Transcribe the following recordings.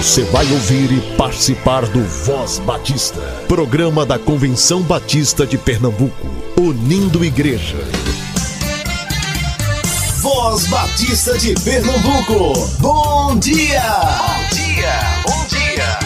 Você vai ouvir e participar do Voz Batista, programa da Convenção Batista de Pernambuco, unindo igreja. Voz Batista de Pernambuco, bom dia! Bom dia, bom dia!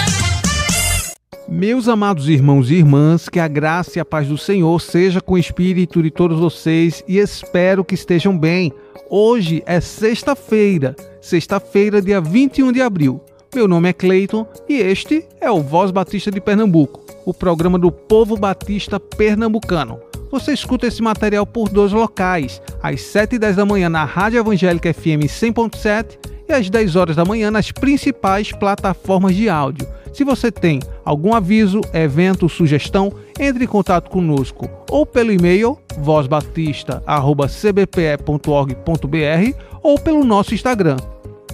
Meus amados irmãos e irmãs, que a graça e a paz do Senhor seja com o espírito de todos vocês e espero que estejam bem. Hoje é sexta-feira, sexta-feira, dia 21 de abril. Meu nome é Cleiton e este é o Voz Batista de Pernambuco, o programa do povo batista pernambucano. Você escuta esse material por dois locais, às 7 e 10 da manhã na Rádio Evangélica FM 100.7 e às 10 horas da manhã nas principais plataformas de áudio. Se você tem algum aviso, evento, sugestão, entre em contato conosco ou pelo e-mail vozbatista@cbpe.org.br ou pelo nosso Instagram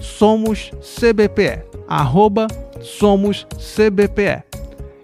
somos CBPE arroba Somos CBPE.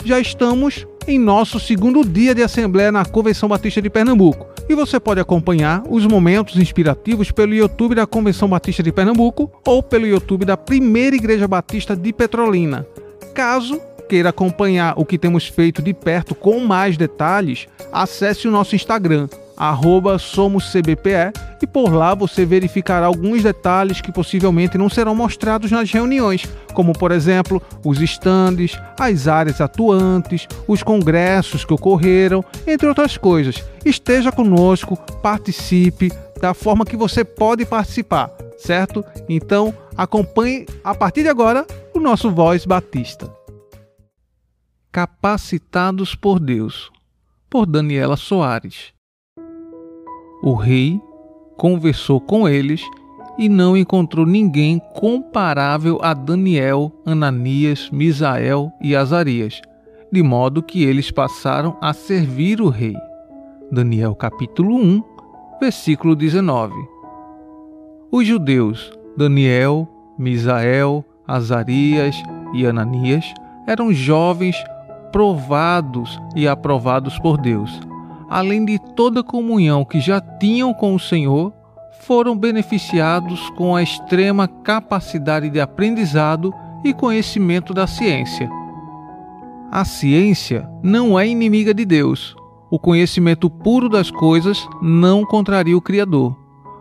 Já estamos em nosso segundo dia de Assembleia na Convenção Batista de Pernambuco e você pode acompanhar os momentos inspirativos pelo YouTube da Convenção Batista de Pernambuco ou pelo YouTube da Primeira Igreja Batista de Petrolina. Caso queira acompanhar o que temos feito de perto com mais detalhes, acesse o nosso Instagram, arroba SomosCBPE, e por lá você verificará alguns detalhes que possivelmente não serão mostrados nas reuniões, como por exemplo os estandes, as áreas atuantes, os congressos que ocorreram, entre outras coisas. Esteja conosco, participe da forma que você pode participar, certo? Então acompanhe a partir de agora o nosso Voz Batista. Capacitados por Deus, por Daniela Soares. O rei conversou com eles e não encontrou ninguém comparável a Daniel, Ananias, Misael e Azarias, de modo que eles passaram a servir o rei. Daniel capítulo 1, versículo 19. Os judeus Daniel, Misael, Azarias e Ananias eram jovens provados e aprovados por Deus além de toda comunhão que já tinham com o Senhor, foram beneficiados com a extrema capacidade de aprendizado e conhecimento da ciência. A ciência não é inimiga de Deus. O conhecimento puro das coisas não contraria o Criador.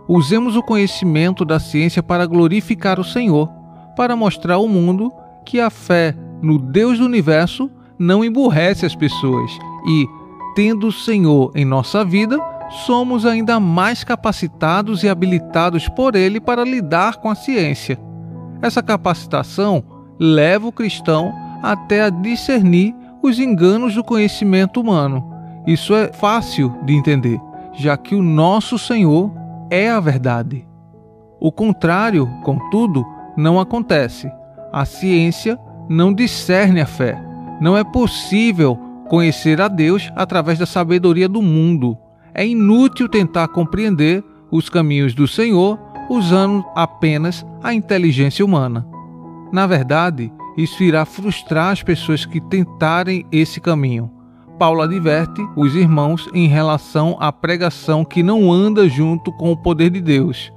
Usemos o conhecimento da ciência para glorificar o Senhor, para mostrar ao mundo que a fé no Deus do universo não emburrece as pessoas e, tendo o Senhor em nossa vida, somos ainda mais capacitados e habilitados por Ele para lidar com a ciência. Essa capacitação leva o cristão até a discernir os enganos do conhecimento humano. Isso é fácil de entender, já que o nosso Senhor é a verdade. O contrário, contudo, não acontece. A ciência não discerne a fé. Não é possível conhecer a Deus através da sabedoria do mundo. É inútil tentar compreender os caminhos do Senhor usando apenas a inteligência humana. Na verdade, isso irá frustrar as pessoas que tentarem esse caminho. Paulo adverte os irmãos em relação à pregação que não anda junto com o poder de Deus.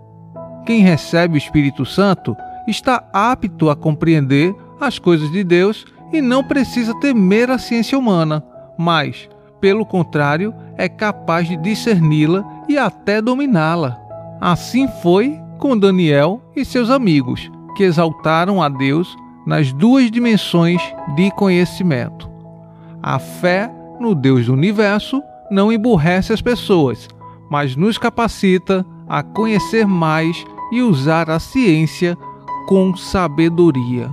Quem recebe o Espírito Santo está apto a compreender as coisas de Deus e não precisa temer a ciência humana, mas, pelo contrário, é capaz de discerni-la e até dominá-la. Assim foi com Daniel e seus amigos, que exaltaram a Deus nas duas dimensões de conhecimento. A fé no Deus do universo não emburrece as pessoas, mas nos capacita a conhecer mais e usar a ciência com sabedoria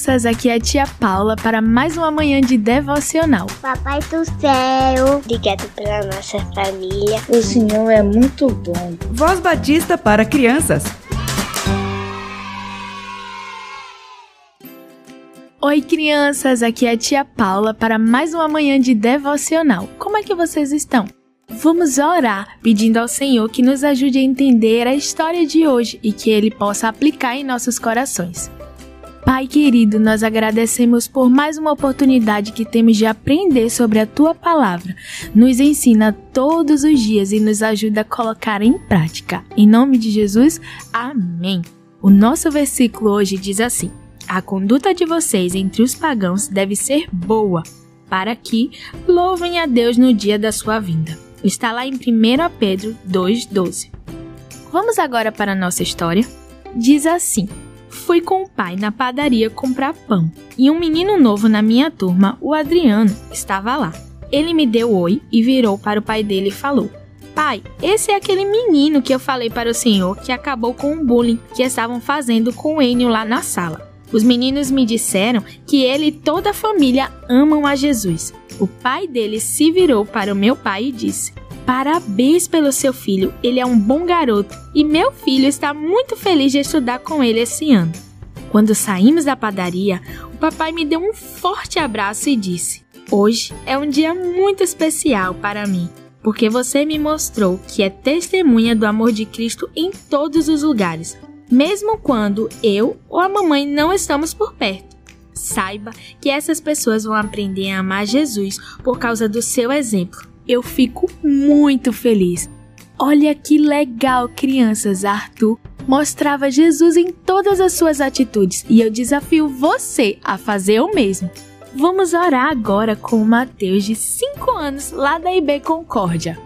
Crianças! Aqui é a tia Paula para mais uma manhã de devocional. Papai do céu, obrigado pela nossa família. O Senhor é muito bom. Voz Batista para crianças. Oi, crianças! Aqui é a tia Paula para mais uma manhã de devocional. Como é que vocês estão? Vamos orar pedindo ao Senhor que nos ajude a entender a história de hoje e que Ele possa aplicar em nossos corações. Pai querido, nós agradecemos por mais uma oportunidade que temos de aprender sobre a tua palavra. Nos ensina todos os dias e nos ajuda a colocar em prática. Em nome de Jesus, amém. O nosso versículo hoje diz assim: A conduta de vocês entre os pagãos deve ser boa, para que louvem a Deus no dia da sua vinda. Está lá em 1 Pedro 2,12. Vamos agora para a nossa história? Diz assim. Fui com o pai na padaria comprar pão e um menino novo na minha turma, o Adriano, estava lá. Ele me deu oi e virou para o pai dele e falou: Pai, esse é aquele menino que eu falei para o senhor que acabou com o bullying que estavam fazendo com o Enio lá na sala. Os meninos me disseram que ele e toda a família amam a Jesus. O pai dele se virou para o meu pai e disse: Parabéns pelo seu filho, ele é um bom garoto e meu filho está muito feliz de estudar com ele esse ano. Quando saímos da padaria, o papai me deu um forte abraço e disse: Hoje é um dia muito especial para mim, porque você me mostrou que é testemunha do amor de Cristo em todos os lugares, mesmo quando eu ou a mamãe não estamos por perto. Saiba que essas pessoas vão aprender a amar Jesus por causa do seu exemplo eu fico muito feliz. Olha que legal, crianças! Arthur mostrava Jesus em todas as suas atitudes e eu desafio você a fazer o mesmo. Vamos orar agora com o Mateus, de 5 anos, lá da IB Concórdia.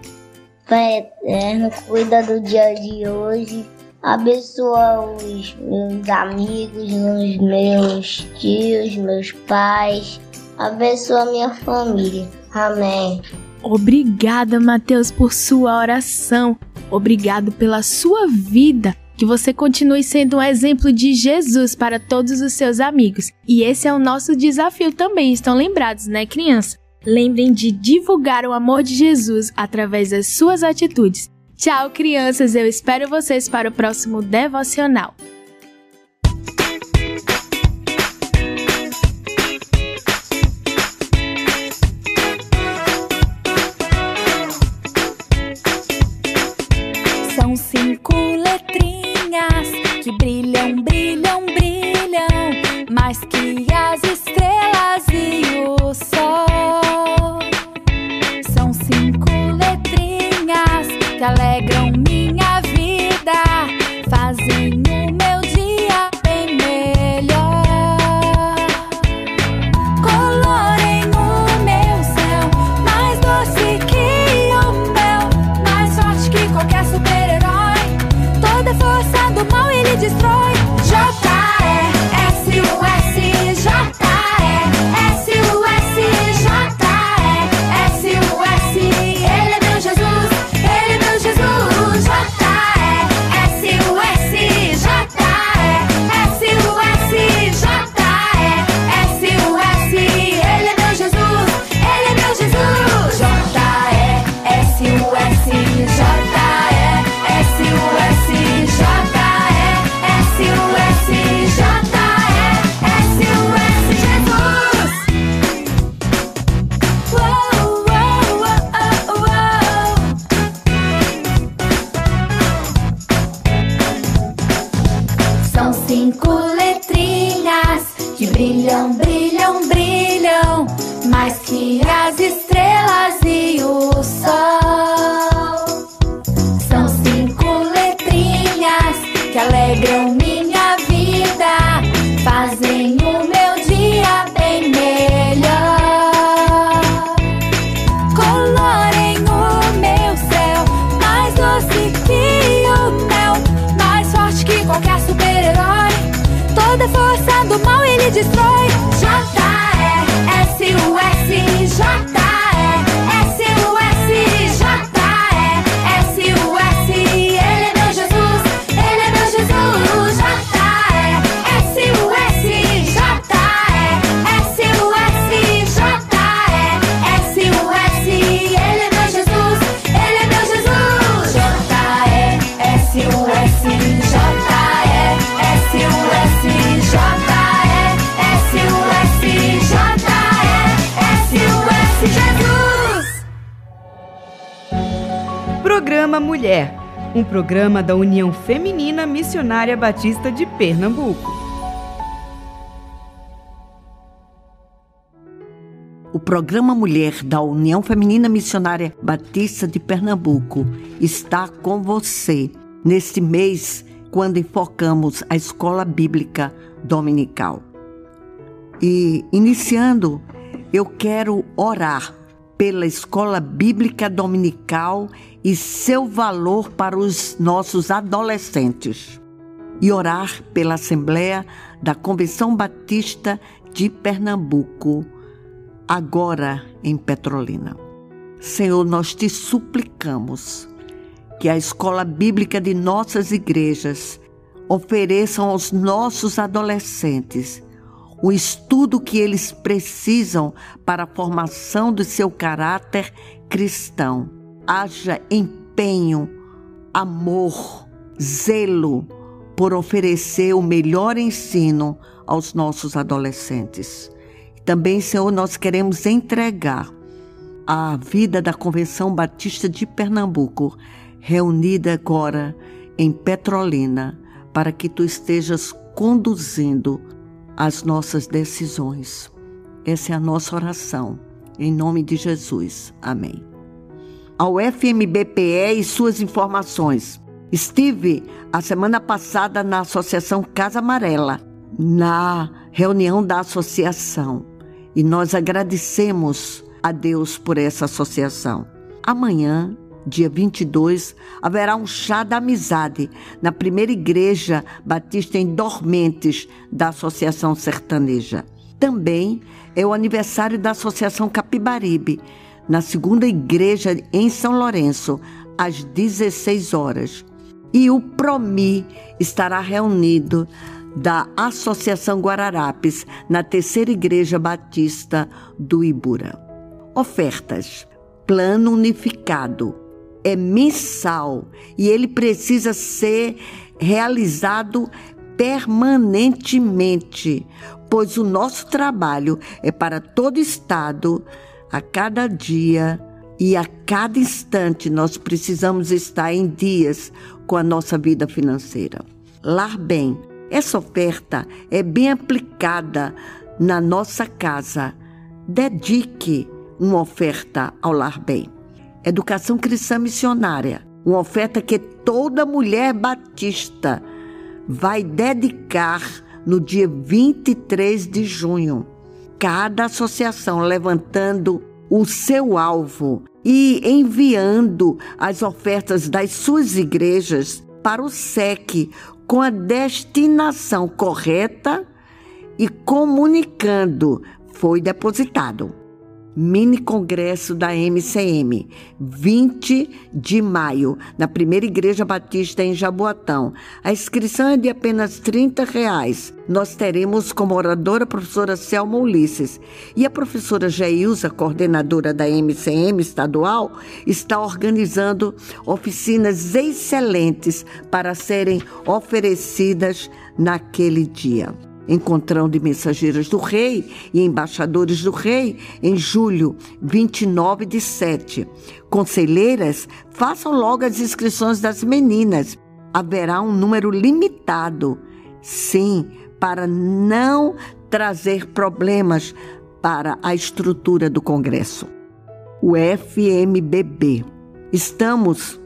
Pai eterno, cuida do dia de hoje. Abençoa os meus amigos, os meus tios, meus pais. Abençoa minha família. Amém. Obrigada, Mateus, por sua oração. Obrigado pela sua vida. Que você continue sendo um exemplo de Jesus para todos os seus amigos. E esse é o nosso desafio também. Estão lembrados, né, criança? Lembrem de divulgar o amor de Jesus através das suas atitudes. Tchau, crianças. Eu espero vocês para o próximo devocional. husky. just throw um programa da União Feminina Missionária Batista de Pernambuco. O programa Mulher da União Feminina Missionária Batista de Pernambuco está com você neste mês, quando enfocamos a escola bíblica dominical. E iniciando, eu quero orar pela escola bíblica dominical e seu valor para os nossos adolescentes. E orar pela Assembleia da Convenção Batista de Pernambuco, agora em Petrolina. Senhor, nós te suplicamos que a escola bíblica de nossas igrejas ofereçam aos nossos adolescentes o estudo que eles precisam para a formação do seu caráter cristão. Haja empenho, amor, zelo por oferecer o melhor ensino aos nossos adolescentes. Também, Senhor, nós queremos entregar a vida da Convenção Batista de Pernambuco, reunida agora em Petrolina, para que tu estejas conduzindo as nossas decisões. Essa é a nossa oração. Em nome de Jesus. Amém. Ao FMBPE e suas informações. Estive a semana passada na Associação Casa Amarela, na reunião da associação, e nós agradecemos a Deus por essa associação. Amanhã dia 22, haverá um chá da amizade na primeira igreja batista em Dormentes da Associação Sertaneja. Também é o aniversário da Associação Capibaribe, na segunda igreja em São Lourenço, às 16 horas. E o Promi estará reunido da Associação Guararapes, na terceira igreja batista do Ibura. Ofertas: Plano Unificado é mensal e ele precisa ser realizado permanentemente, pois o nosso trabalho é para todo estado, a cada dia e a cada instante nós precisamos estar em dias com a nossa vida financeira. Lar Bem, essa oferta é bem aplicada na nossa casa. Dedique uma oferta ao Lar Bem. Educação Cristã Missionária, uma oferta que toda mulher batista vai dedicar no dia 23 de junho. Cada associação levantando o seu alvo e enviando as ofertas das suas igrejas para o SEC com a destinação correta e comunicando foi depositado mini congresso da MCM, 20 de maio, na primeira igreja batista em Jaboatão. A inscrição é de apenas 30 reais. Nós teremos como oradora a professora Selma Ulisses e a professora Geilza, coordenadora da MCM estadual, está organizando oficinas excelentes para serem oferecidas naquele dia encontrão de mensageiras do rei e embaixadores do rei, em julho 29 de 7. Conselheiras, façam logo as inscrições das meninas. Haverá um número limitado. Sim, para não trazer problemas para a estrutura do Congresso. O FMBB. Estamos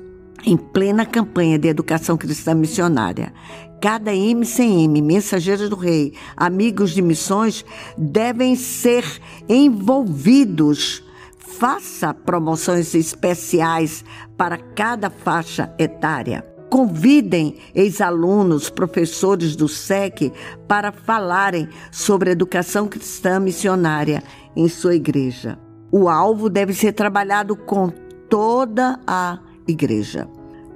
em plena campanha de educação cristã missionária. Cada MCM, Mensageiros do Rei, Amigos de Missões, devem ser envolvidos. Faça promoções especiais para cada faixa etária. Convidem ex-alunos, professores do SEC para falarem sobre educação cristã missionária em sua igreja. O alvo deve ser trabalhado com toda a igreja.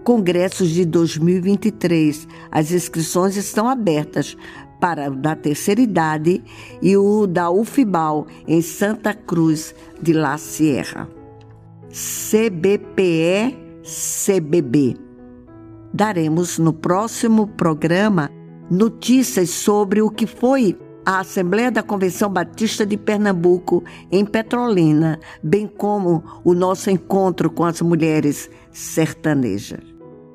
Congressos de 2023. As inscrições estão abertas para o da terceira idade e o da UFIBAL em Santa Cruz de La Sierra. CBPE CBB. Daremos no próximo programa notícias sobre o que foi a Assembleia da Convenção Batista de Pernambuco em Petrolina, bem como o nosso encontro com as mulheres sertanejas.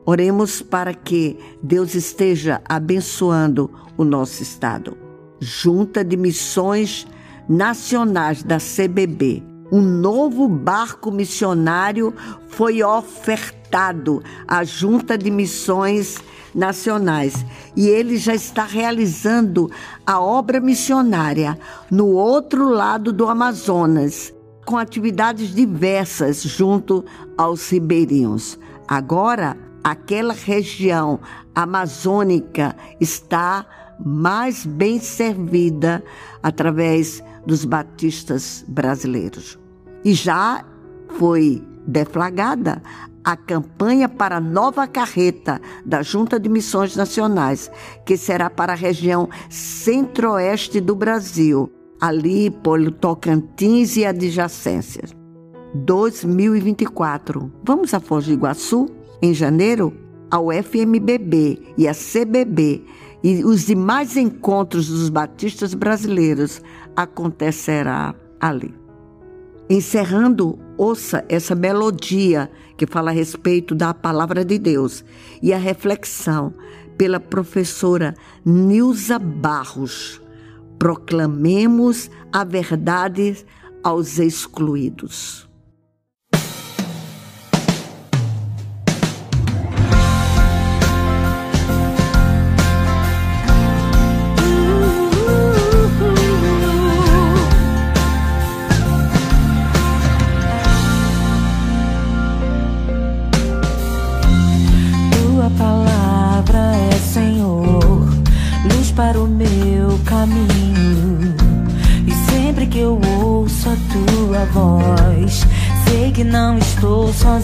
Oremos para que Deus esteja abençoando o nosso estado. Junta de Missões Nacionais da CBB. Um novo barco missionário foi ofertado à Junta de Missões Nacionais e ele já está realizando a obra missionária no outro lado do Amazonas, com atividades diversas junto aos ribeirinhos. Agora, aquela região amazônica está mais bem servida através dos batistas brasileiros. E já foi deflagrada a campanha para a nova carreta da Junta de Missões Nacionais, que será para a região centro-oeste do Brasil, ali por Tocantins e adjacências. 2024. Vamos a Foz do Iguaçu? Em janeiro, a UFMBB e a CBB e os demais encontros dos batistas brasileiros acontecerá ali. Encerrando, ouça essa melodia que fala a respeito da palavra de Deus e a reflexão pela professora Nilza Barros. Proclamemos a verdade aos excluídos.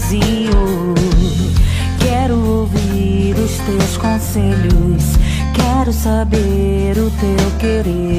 Sozinho. Quero ouvir os teus conselhos, quero saber o teu querer.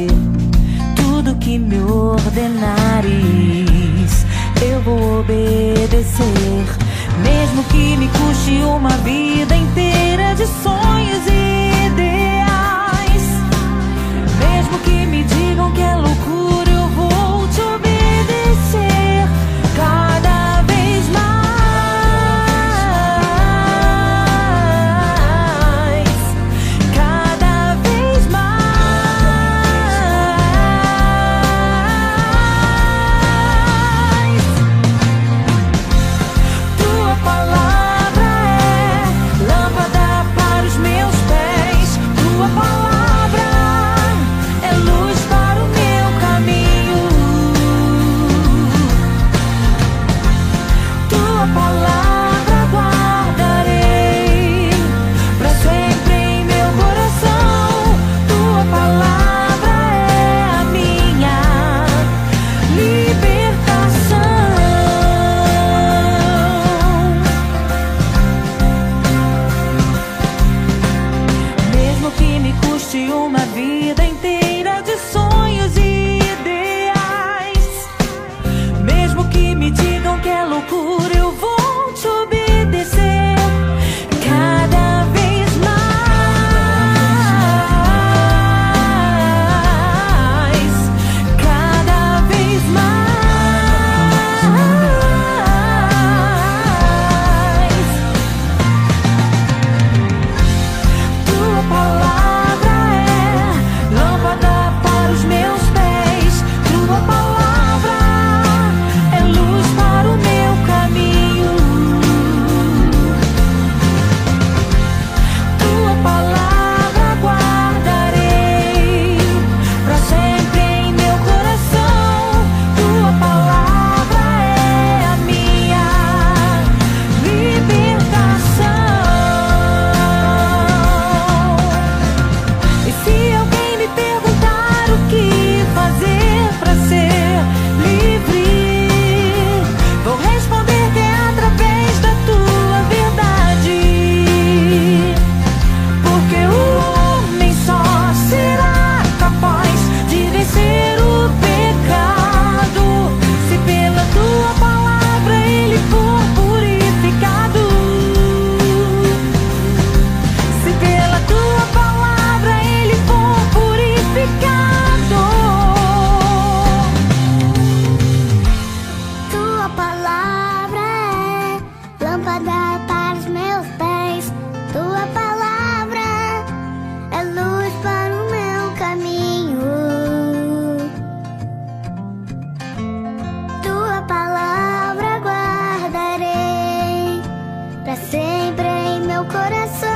corazón.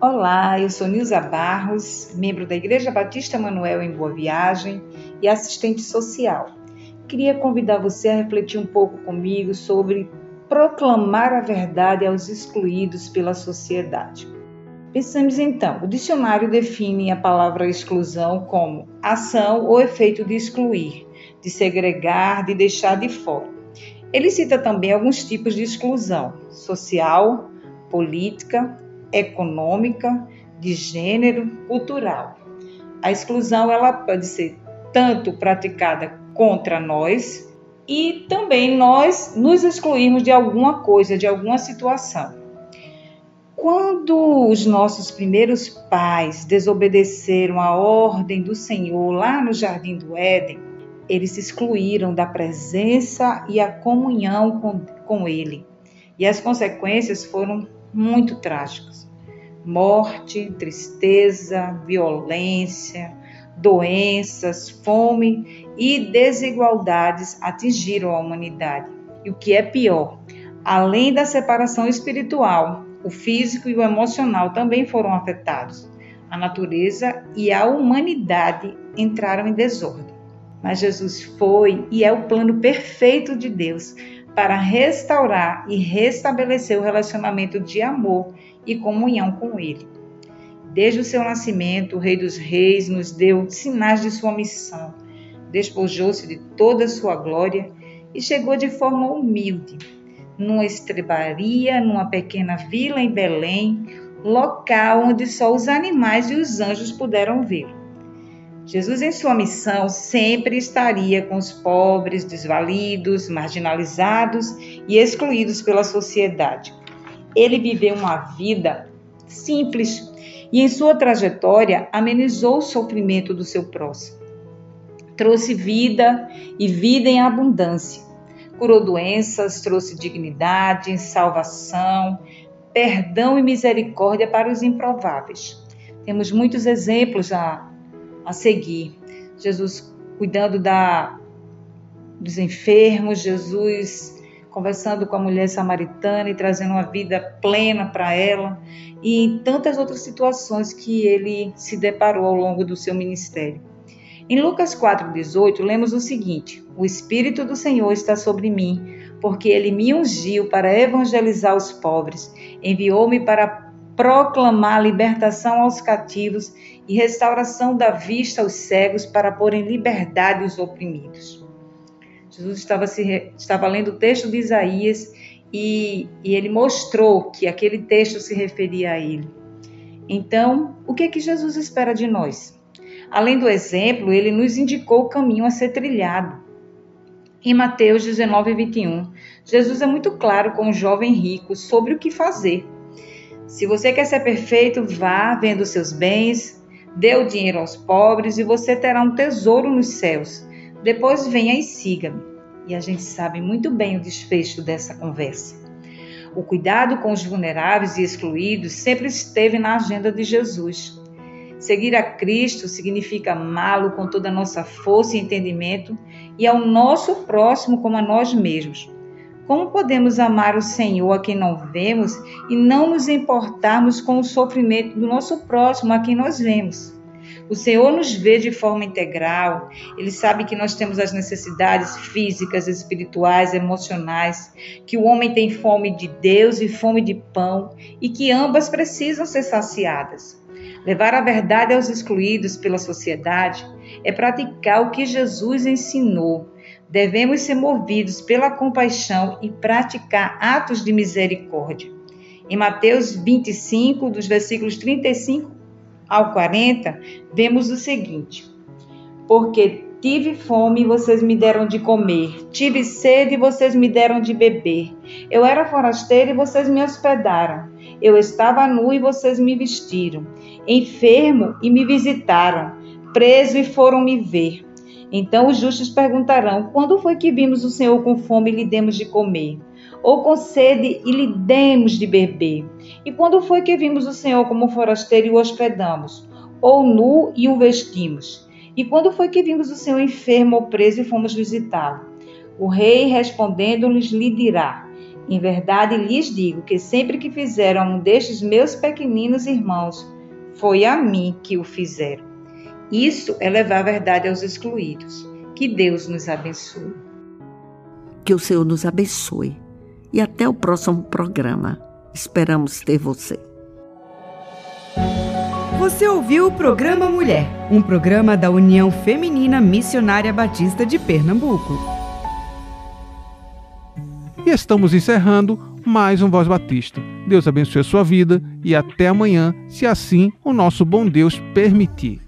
Olá, eu sou Nilza Barros, membro da Igreja Batista Manuel em Boa Viagem e assistente social. Queria convidar você a refletir um pouco comigo sobre proclamar a verdade aos excluídos pela sociedade. Pensamos então, o dicionário define a palavra exclusão como ação ou efeito de excluir, de segregar, de deixar de fora. Ele cita também alguns tipos de exclusão: social, política, econômica, de gênero, cultural. A exclusão ela pode ser tanto praticada contra nós e também nós nos excluirmos de alguma coisa, de alguma situação. Quando os nossos primeiros pais desobedeceram a ordem do Senhor lá no jardim do Éden, eles se excluíram da presença e a comunhão com, com Ele. E as consequências foram muito trágicas: morte, tristeza, violência, doenças, fome e desigualdades atingiram a humanidade. E o que é pior, além da separação espiritual, o físico e o emocional também foram afetados. A natureza e a humanidade entraram em desordem. Mas Jesus foi e é o plano perfeito de Deus para restaurar e restabelecer o relacionamento de amor e comunhão com Ele. Desde o seu nascimento, o Rei dos Reis nos deu sinais de sua missão, despojou-se de toda a sua glória e chegou de forma humilde, numa estrebaria, numa pequena vila em Belém, local onde só os animais e os anjos puderam vê-lo. Jesus, em sua missão, sempre estaria com os pobres, desvalidos, marginalizados e excluídos pela sociedade. Ele viveu uma vida simples e, em sua trajetória, amenizou o sofrimento do seu próximo. Trouxe vida e vida em abundância. Curou doenças, trouxe dignidade, salvação, perdão e misericórdia para os improváveis. Temos muitos exemplos a a seguir. Jesus cuidando da, dos enfermos, Jesus conversando com a mulher samaritana e trazendo uma vida plena para ela, e em tantas outras situações que ele se deparou ao longo do seu ministério. Em Lucas 4,18, lemos o seguinte: O Espírito do Senhor está sobre mim, porque ele me ungiu para evangelizar os pobres, enviou-me para proclamar libertação aos cativos e restauração da vista aos cegos para pôr em liberdade os oprimidos. Jesus estava, se, estava lendo o texto de Isaías e, e ele mostrou que aquele texto se referia a ele. Então, o que é que Jesus espera de nós? Além do exemplo, ele nos indicou o caminho a ser trilhado. Em Mateus 19, 21, Jesus é muito claro com o jovem rico sobre o que fazer. Se você quer ser perfeito, vá, venda os seus bens, dê o dinheiro aos pobres e você terá um tesouro nos céus. Depois venha e siga-me. E a gente sabe muito bem o desfecho dessa conversa. O cuidado com os vulneráveis e excluídos sempre esteve na agenda de Jesus. Seguir a Cristo significa amá-lo com toda a nossa força e entendimento e ao nosso próximo como a nós mesmos. Como podemos amar o Senhor a quem não vemos e não nos importarmos com o sofrimento do nosso próximo a quem nós vemos? O Senhor nos vê de forma integral, Ele sabe que nós temos as necessidades físicas, espirituais, emocionais, que o homem tem fome de Deus e fome de pão e que ambas precisam ser saciadas. Levar a verdade aos excluídos pela sociedade é praticar o que Jesus ensinou devemos ser movidos pela compaixão e praticar atos de misericórdia. Em Mateus 25, dos versículos 35 ao 40, vemos o seguinte: Porque tive fome e vocês me deram de comer, tive sede e vocês me deram de beber. Eu era forasteiro e vocês me hospedaram. Eu estava nu e vocês me vestiram, enfermo e me visitaram, preso e foram me ver. Então os justos perguntarão: Quando foi que vimos o Senhor com fome e lhe demos de comer? Ou com sede e lhe demos de beber? E quando foi que vimos o Senhor como forasteiro e o hospedamos? Ou nu e o vestimos? E quando foi que vimos o Senhor enfermo ou preso e fomos visitá-lo? O rei respondendo-lhes lhe dirá: Em verdade lhes digo que sempre que fizeram um destes meus pequeninos irmãos foi a mim que o fizeram. Isso é levar a verdade aos excluídos. Que Deus nos abençoe. Que o Senhor nos abençoe. E até o próximo programa. Esperamos ter você. Você ouviu o programa Mulher, um programa da União Feminina Missionária Batista de Pernambuco. E estamos encerrando mais um Voz Batista. Deus abençoe a sua vida e até amanhã, se assim o nosso bom Deus permitir.